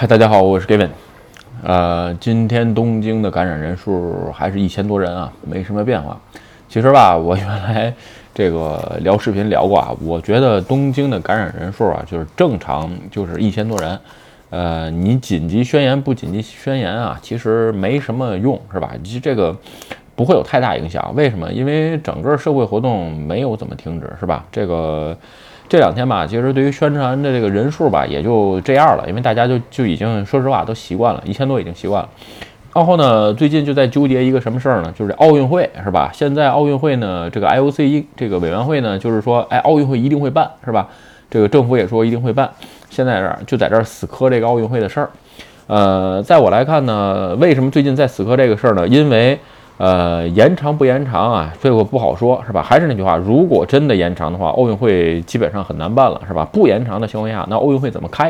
嗨，大家好，我是 Gavin。呃，今天东京的感染人数还是一千多人啊，没什么变化。其实吧，我原来这个聊视频聊过啊，我觉得东京的感染人数啊，就是正常就是一千多人。呃，你紧急宣言不紧急宣言啊，其实没什么用，是吧？其实这个不会有太大影响。为什么？因为整个社会活动没有怎么停止，是吧？这个。这两天吧，其实对于宣传的这个人数吧，也就这样了，因为大家就就已经说实话都习惯了，一千多已经习惯了。然后呢，最近就在纠结一个什么事儿呢？就是奥运会是吧？现在奥运会呢，这个 IOC 这个委员会呢，就是说，哎，奥运会一定会办是吧？这个政府也说一定会办。现在这儿就在这儿死磕这个奥运会的事儿。呃，在我来看呢，为什么最近在死磕这个事儿呢？因为。呃，延长不延长啊？这个不好说，是吧？还是那句话，如果真的延长的话，奥运会基本上很难办了，是吧？不延长的情况下，那奥运会怎么开，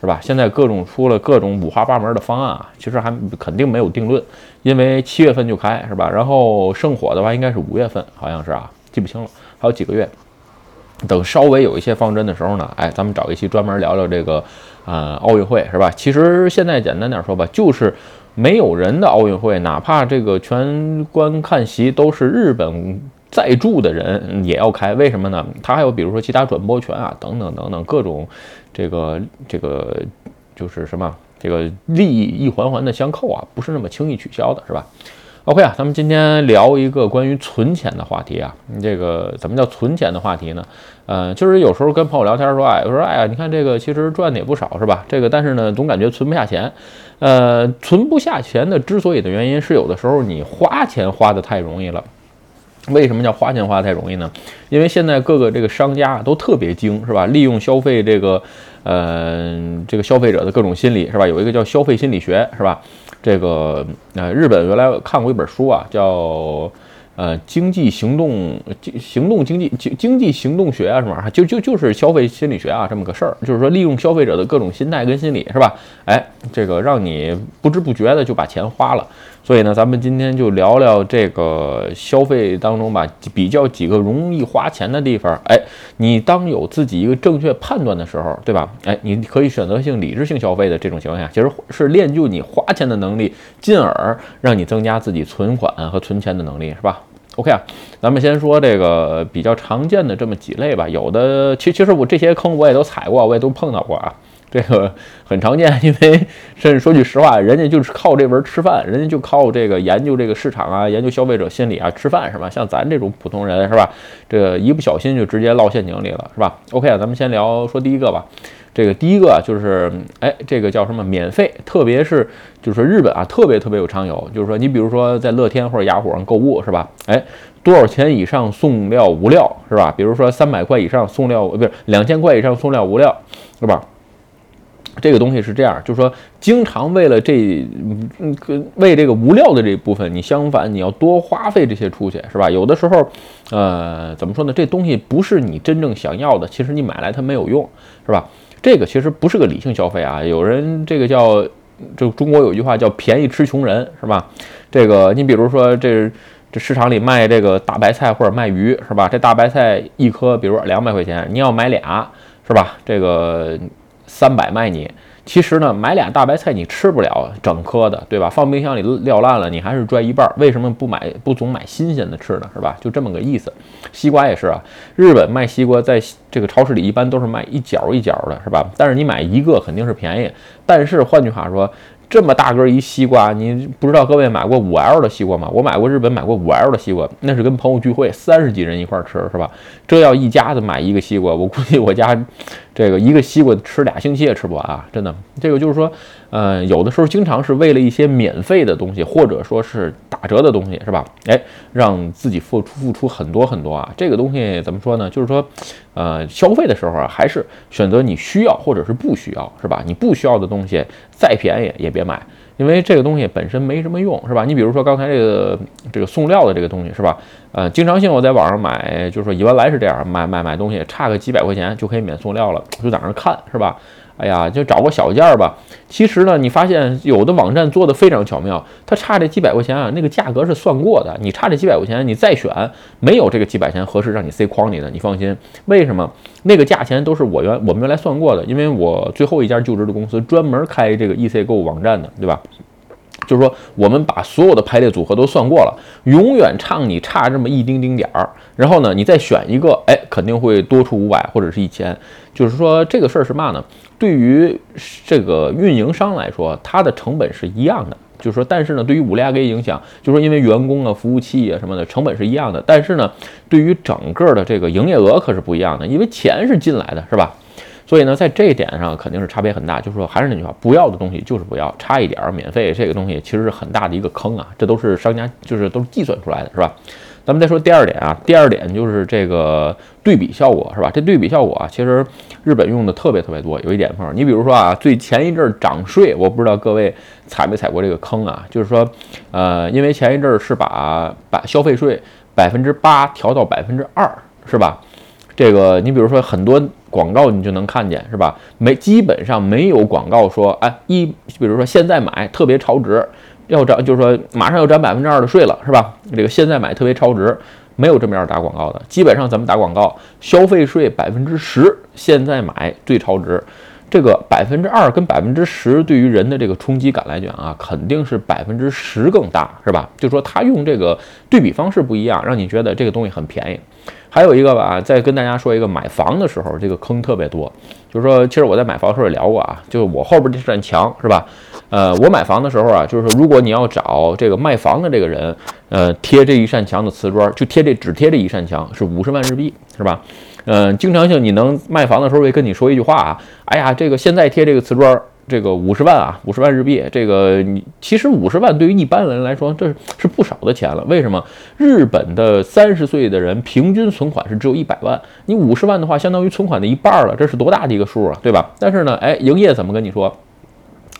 是吧？现在各种出了各种五花八门的方案啊，其实还肯定没有定论，因为七月份就开，是吧？然后圣火的话应该是五月份，好像是啊，记不清了，还有几个月。等稍微有一些方针的时候呢，哎，咱们找一期专门聊聊这个，呃，奥运会，是吧？其实现在简单点说吧，就是。没有人的奥运会，哪怕这个全观看席都是日本在住的人，也要开。为什么呢？他还有比如说其他转播权啊，等等等等各种，这个这个就是什么，这个利益一环环的相扣啊，不是那么轻易取消的，是吧？OK 啊，咱们今天聊一个关于存钱的话题啊。这个怎么叫存钱的话题呢？呃，就是有时候跟朋友聊天说，哎，我说，哎呀，你看这个其实赚的也不少，是吧？这个但是呢，总感觉存不下钱。呃，存不下钱的之所以的原因是，有的时候你花钱花的太容易了。为什么叫花钱花太容易呢？因为现在各个这个商家都特别精，是吧？利用消费这个，呃，这个消费者的各种心理，是吧？有一个叫消费心理学，是吧？这个呃，日本原来看过一本书啊，叫呃经济行动经行动经济经经济行动学啊什么，就就就是消费心理学啊这么个事儿，就是说利用消费者的各种心态跟心理是吧？哎，这个让你不知不觉的就把钱花了。所以呢，咱们今天就聊聊这个消费当中吧，比较几个容易花钱的地方。哎，你当有自己一个正确判断的时候，对吧？哎，你可以选择性、理智性消费的这种情况下，其实是练就你花钱的能力，进而让你增加自己存款和存钱的能力，是吧？OK 啊，咱们先说这个比较常见的这么几类吧。有的，其其实我这些坑我也都踩过，我也都碰到过啊。这个很常见，因为 甚至说句实话，人家就是靠这门吃饭，人家就靠这个研究这个市场啊，研究消费者心理啊吃饭是吧？像咱这种普通人是吧？这个一不小心就直接落陷阱里了是吧？OK 啊，咱们先聊说第一个吧。这个第一个就是，哎，这个叫什么？免费，特别是就是日本啊，特别特别有常有，就是说你比如说在乐天或者雅虎上购物是吧？哎，多少钱以上送料无料是吧？比如说三百块以上送料，不是两千块以上送料无料是吧？这个东西是这样，就是说，经常为了这，嗯，为这个无料的这部分，你相反你要多花费这些出去，是吧？有的时候，呃，怎么说呢？这东西不是你真正想要的，其实你买来它没有用，是吧？这个其实不是个理性消费啊。有人这个叫，就中国有句话叫“便宜吃穷人”，是吧？这个你比如说，这这市场里卖这个大白菜或者卖鱼，是吧？这大白菜一颗，比如两百块钱，你要买俩，是吧？这个。三百卖你，其实呢，买俩大白菜你吃不了整颗的，对吧？放冰箱里撂烂了，你还是拽一半。为什么不买不总买新鲜的吃呢？是吧？就这么个意思。西瓜也是啊，日本卖西瓜在这个超市里一般都是卖一角一角的，是吧？但是你买一个肯定是便宜。但是换句话说。这么大个一西瓜，你不知道各位买过五 L 的西瓜吗？我买过日本买过五 L 的西瓜，那是跟朋友聚会，三十几人一块吃，是吧？这要一家子买一个西瓜，我估计我家这个一个西瓜吃俩星期也吃不完啊！真的，这个就是说，呃，有的时候经常是为了一些免费的东西，或者说是打折的东西，是吧？哎，让自己付出付出很多很多啊！这个东西怎么说呢？就是说，呃，消费的时候啊，还是选择你需要或者是不需要，是吧？你不需要的东西再便宜也。别买，因为这个东西本身没什么用，是吧？你比如说刚才这个这个送料的这个东西，是吧？呃，经常性我在网上买，就是说原来是这样，买买买东西差个几百块钱就可以免送料了，就在那看，是吧？哎呀，就找个小件儿吧。其实呢，你发现有的网站做的非常巧妙，它差这几百块钱啊，那个价格是算过的。你差这几百块钱，你再选，没有这个几百钱合适让你塞筐里的，你放心。为什么？那个价钱都是我原我们原来算过的，因为我最后一家就职的公司专门开这个 EC 购物网站的，对吧？就是说，我们把所有的排列组合都算过了，永远差你差这么一丁丁点儿，然后呢，你再选一个，哎，肯定会多出五百或者是一千。就是说，这个事儿是嘛呢？对于这个运营商来说，它的成本是一样的。就是说，但是呢，对于五利亚给影响，就是说，因为员工啊、服务器啊什么的成本是一样的，但是呢，对于整个的这个营业额可是不一样的，因为钱是进来的，是吧？所以呢，在这一点上肯定是差别很大。就是说，还是那句话，不要的东西就是不要，差一点儿免费，这个东西其实是很大的一个坑啊。这都是商家就是都是计算出来的，是吧？咱们再说第二点啊，第二点就是这个对比效果，是吧？这对比效果啊，其实日本用的特别特别多。有一点碰，你比如说啊，最前一阵儿涨税，我不知道各位踩没踩过这个坑啊？就是说，呃，因为前一阵儿是把把消费税百分之八调到百分之二，是吧？这个你比如说很多。广告你就能看见是吧？没，基本上没有广告说，哎，一，比如说现在买特别超值，要涨，就是说马上要涨百分之二的税了，是吧？这个现在买特别超值，没有这么样打广告的。基本上咱们打广告，消费税百分之十，现在买最超值。这个百分之二跟百分之十对于人的这个冲击感来讲啊，肯定是百分之十更大，是吧？就说他用这个对比方式不一样，让你觉得这个东西很便宜。还有一个吧，再跟大家说一个，买房的时候这个坑特别多。就是说，其实我在买房的时候也聊过啊，就是我后边这扇墙是吧？呃，我买房的时候啊，就是说，如果你要找这个卖房的这个人，呃，贴这一扇墙的瓷砖，就贴这只贴这一扇墙，是五十万日币，是吧？嗯，经常性你能卖房的时候会跟你说一句话啊，哎呀，这个现在贴这个瓷砖。这个五十万啊，五十万日币，这个你其实五十万对于一般人来说，这是不少的钱了。为什么？日本的三十岁的人平均存款是只有一百万，你五十万的话，相当于存款的一半了，这是多大的一个数啊，对吧？但是呢，哎，营业怎么跟你说？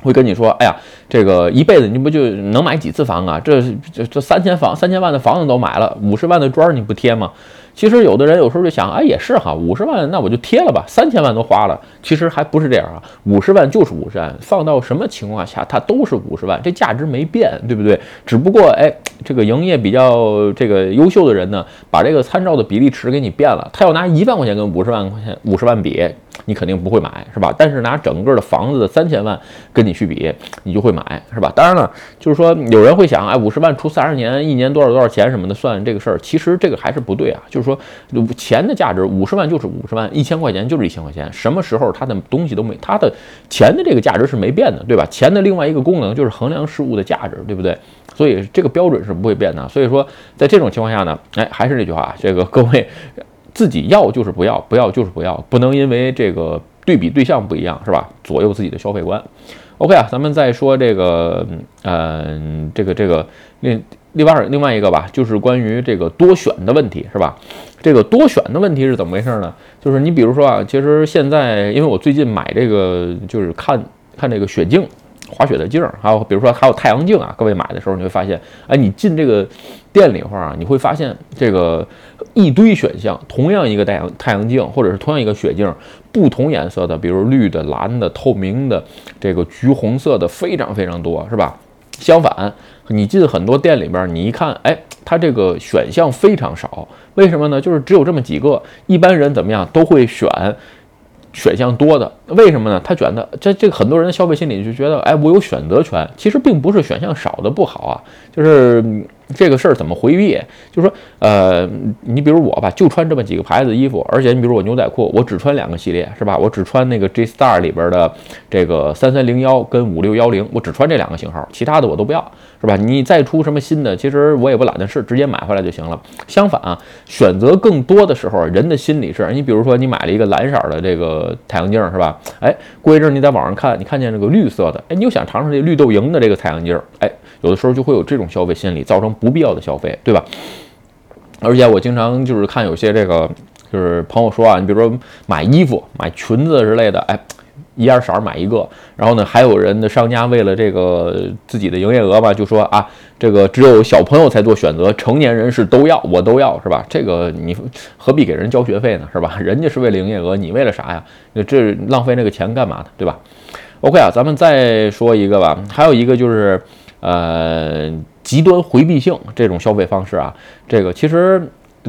会跟你说，哎呀，这个一辈子你不就能买几次房啊？这这这三千房三千万的房子都买了，五十万的砖你不贴吗？其实有的人有时候就想，哎，也是哈，五十万那我就贴了吧，三千万都花了，其实还不是这样啊，五十万就是五十万，放到什么情况下它都是五十万，这价值没变，对不对？只不过哎，这个营业比较这个优秀的人呢，把这个参照的比例尺给你变了，他要拿一万块钱跟五十万块钱五十万比。你肯定不会买，是吧？但是拿整个的房子的三千万跟你去比，你就会买，是吧？当然了，就是说有人会想，哎，五十万除三十年，一年多少多少钱什么的算这个事儿，其实这个还是不对啊。就是说，钱的价值，五十万就是五十万，一千块钱就是一千块钱，什么时候它的东西都没，它的钱的这个价值是没变的，对吧？钱的另外一个功能就是衡量事物的价值，对不对？所以这个标准是不会变的。所以说，在这种情况下呢，哎，还是那句话，这个各位。自己要就是不要，不要就是不要，不能因为这个对比对象不一样，是吧？左右自己的消费观。OK 啊，咱们再说这个，嗯，这个这个另另外另外一个吧，就是关于这个多选的问题，是吧？这个多选的问题是怎么回事呢？就是你比如说啊，其实现在因为我最近买这个，就是看看这个雪镜。滑雪的镜儿，还有比如说还有太阳镜啊，各位买的时候你会发现，哎，你进这个店里话啊，你会发现这个一堆选项，同样一个太阳太阳镜，或者是同样一个雪镜，不同颜色的，比如绿的、蓝的、透明的，这个橘红色的，非常非常多，是吧？相反，你进很多店里边，你一看，哎，它这个选项非常少，为什么呢？就是只有这么几个，一般人怎么样都会选。选项多的，为什么呢？他觉得这这个很多人的消费心理就觉得，哎，我有选择权。其实并不是选项少的不好啊，就是这个事儿怎么回避？就是说，呃，你比如我吧，就穿这么几个牌子衣服，而且你比如我牛仔裤，我只穿两个系列，是吧？我只穿那个 J Star 里边的这个三三零幺跟五六幺零，我只穿这两个型号，其他的我都不要。是吧？你再出什么新的，其实我也不懒得试，直接买回来就行了。相反啊，选择更多的时候，人的心理是你比如说你买了一个蓝色的这个太阳镜，是吧？哎，过一阵你在网上看，你看见这个绿色的，哎，你又想尝尝这绿豆蝇的这个太阳镜，哎，有的时候就会有这种消费心理，造成不必要的消费，对吧？而且我经常就是看有些这个就是朋友说啊，你比如说买衣服、买裙子之类的，哎。一样色儿买一个，然后呢，还有人的商家为了这个自己的营业额吧，就说啊，这个只有小朋友才做选择，成年人是都要，我都要，是吧？这个你何必给人交学费呢，是吧？人家是为了营业额，你为了啥呀？那这浪费那个钱干嘛呢，对吧？OK 啊，咱们再说一个吧，还有一个就是呃，极端回避性这种消费方式啊，这个其实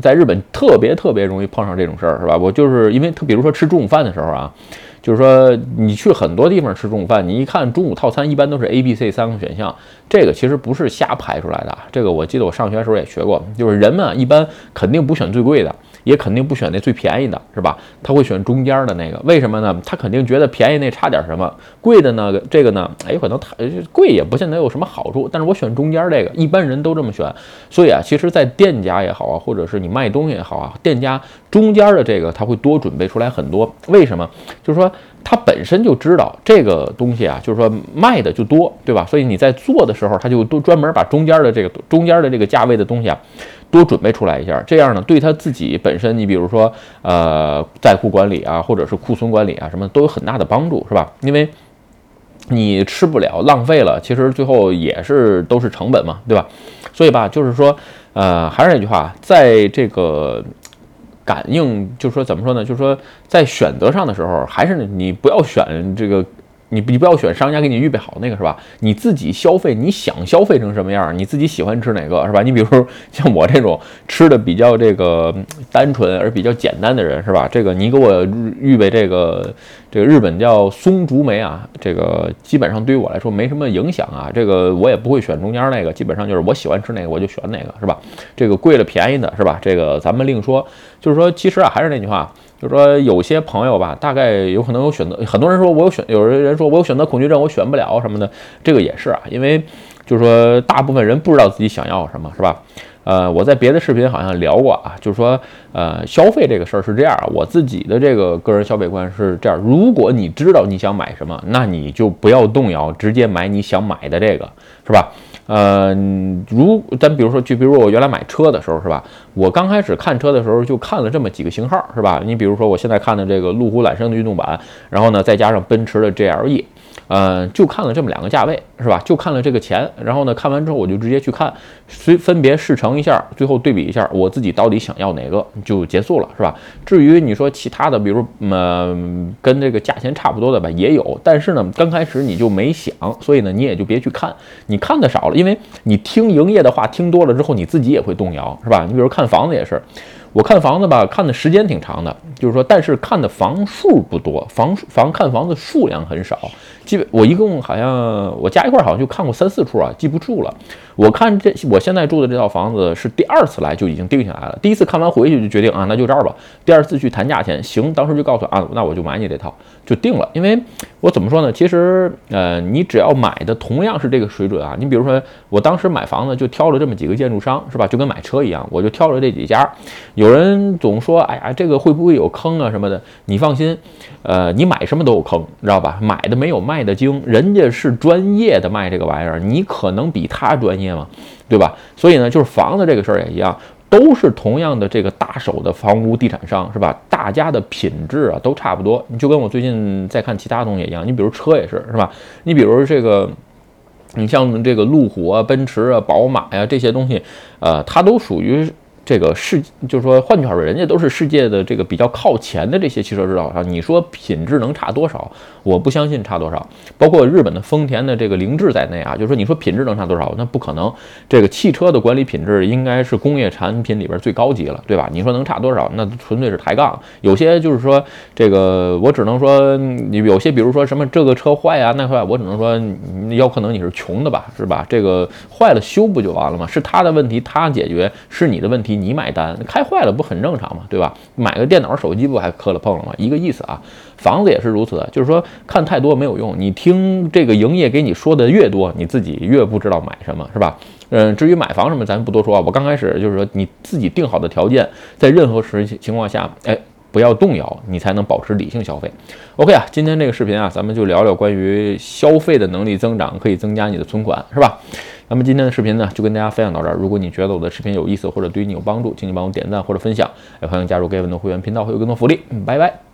在日本特别特别容易碰上这种事儿，是吧？我就是因为他比如说吃中午饭的时候啊。就是说，你去很多地方吃中午饭，你一看中午套餐一般都是 A、B、C 三个选项，这个其实不是瞎排出来的。这个我记得我上学的时候也学过，就是人们啊一般肯定不选最贵的。也肯定不选那最便宜的，是吧？他会选中间的那个，为什么呢？他肯定觉得便宜那差点什么，贵的呢？这个呢？哎，可能太贵也不见得有什么好处，但是我选中间这个，一般人都这么选。所以啊，其实，在店家也好啊，或者是你卖东西也好啊，店家中间的这个他会多准备出来很多。为什么？就是说他本身就知道这个东西啊，就是说卖的就多，对吧？所以你在做的时候，他就都专门把中间的这个中间的这个价位的东西啊。多准备出来一下，这样呢，对他自己本身，你比如说，呃，在库管理啊，或者是库存管理啊，什么都有很大的帮助，是吧？因为你吃不了，浪费了，其实最后也是都是成本嘛，对吧？所以吧，就是说，呃，还是那句话，在这个感应，就是说怎么说呢？就是说在选择上的时候，还是你不要选这个。你你不要选商家给你预备好那个是吧？你自己消费，你想消费成什么样？你自己喜欢吃哪个是吧？你比如说 像我这种吃的比较这个单纯而比较简单的人是吧？这个你给我预备这个这个日本叫松竹梅啊，这个基本上对于我来说没什么影响啊。这个我也不会选中间那个，基本上就是我喜欢吃哪个我就选哪个是吧？这个贵了便宜的是吧？这个咱们另说。就是说，其实啊，还是那句话。就是说，有些朋友吧，大概有可能有选择。很多人说我有选，有人说我有选择恐惧症，我选不了什么的。这个也是啊，因为就是说，大部分人不知道自己想要什么，是吧？呃，我在别的视频好像聊过啊，就是说，呃，消费这个事儿是这样，我自己的这个个人消费观是这样：如果你知道你想买什么，那你就不要动摇，直接买你想买的这个，是吧？呃，如咱比如说，就比如我原来买车的时候，是吧？我刚开始看车的时候就看了这么几个型号，是吧？你比如说我现在看的这个路虎揽胜的运动版，然后呢再加上奔驰的 GLE。呃，就看了这么两个价位，是吧？就看了这个钱，然后呢，看完之后我就直接去看，随分别试乘一下，最后对比一下，我自己到底想要哪个就结束了，是吧？至于你说其他的，比如嗯，跟这个价钱差不多的吧，也有，但是呢，刚开始你就没想，所以呢，你也就别去看，你看的少了，因为你听营业的话听多了之后，你自己也会动摇，是吧？你比如看房子也是。我看房子吧，看的时间挺长的，就是说，但是看的房数不多，房房看房子数量很少。基本我一共好像我加一块好像就看过三四处啊，记不住了。我看这我现在住的这套房子是第二次来就已经定下来了。第一次看完回去就决定啊，那就这儿吧。第二次去谈价钱，行，当时就告诉啊，那我就买你这套，就定了。因为我怎么说呢？其实呃，你只要买的同样是这个水准啊，你比如说我当时买房子就挑了这么几个建筑商，是吧？就跟买车一样，我就挑了这几家。有人总说，哎呀，这个会不会有坑啊什么的？你放心，呃，你买什么都有坑，知道吧？买的没有卖的精，人家是专业的卖这个玩意儿，你可能比他专业嘛？对吧？所以呢，就是房子这个事儿也一样，都是同样的这个大手的房屋地产商，是吧？大家的品质啊都差不多。你就跟我最近在看其他东西一样，你比如车也是，是吧？你比如这个，你像这个路虎啊、奔驰啊、宝马呀这些东西，呃，它都属于。这个世就是说，换句话说，人家都是世界的这个比较靠前的这些汽车制造商，你说品质能差多少？我不相信差多少。包括日本的丰田的这个凌志在内啊，就是说，你说品质能差多少？那不可能。这个汽车的管理品质应该是工业产品里边最高级了，对吧？你说能差多少？那纯粹是抬杠。有些就是说，这个我只能说，你有些比如说什么这个车坏啊那坏，我只能说，有可能你是穷的吧，是吧？这个坏了修不就完了吗？是他的问题，他解决，是你的问题。你买单开坏了不很正常吗？对吧？买个电脑手机不还磕了碰了吗？一个意思啊。房子也是如此，就是说看太多没有用。你听这个营业给你说的越多，你自己越不知道买什么是吧？嗯，至于买房什么，咱不多说啊。我刚开始就是说你自己定好的条件，在任何时情况下，哎，不要动摇，你才能保持理性消费。OK 啊，今天这个视频啊，咱们就聊聊关于消费的能力增长可以增加你的存款，是吧？那么今天的视频呢，就跟大家分享到这儿。如果你觉得我的视频有意思或者对你有帮助，请你帮我点赞或者分享，也欢迎加入 gay 的会员频道，会有更多福利。嗯，拜拜。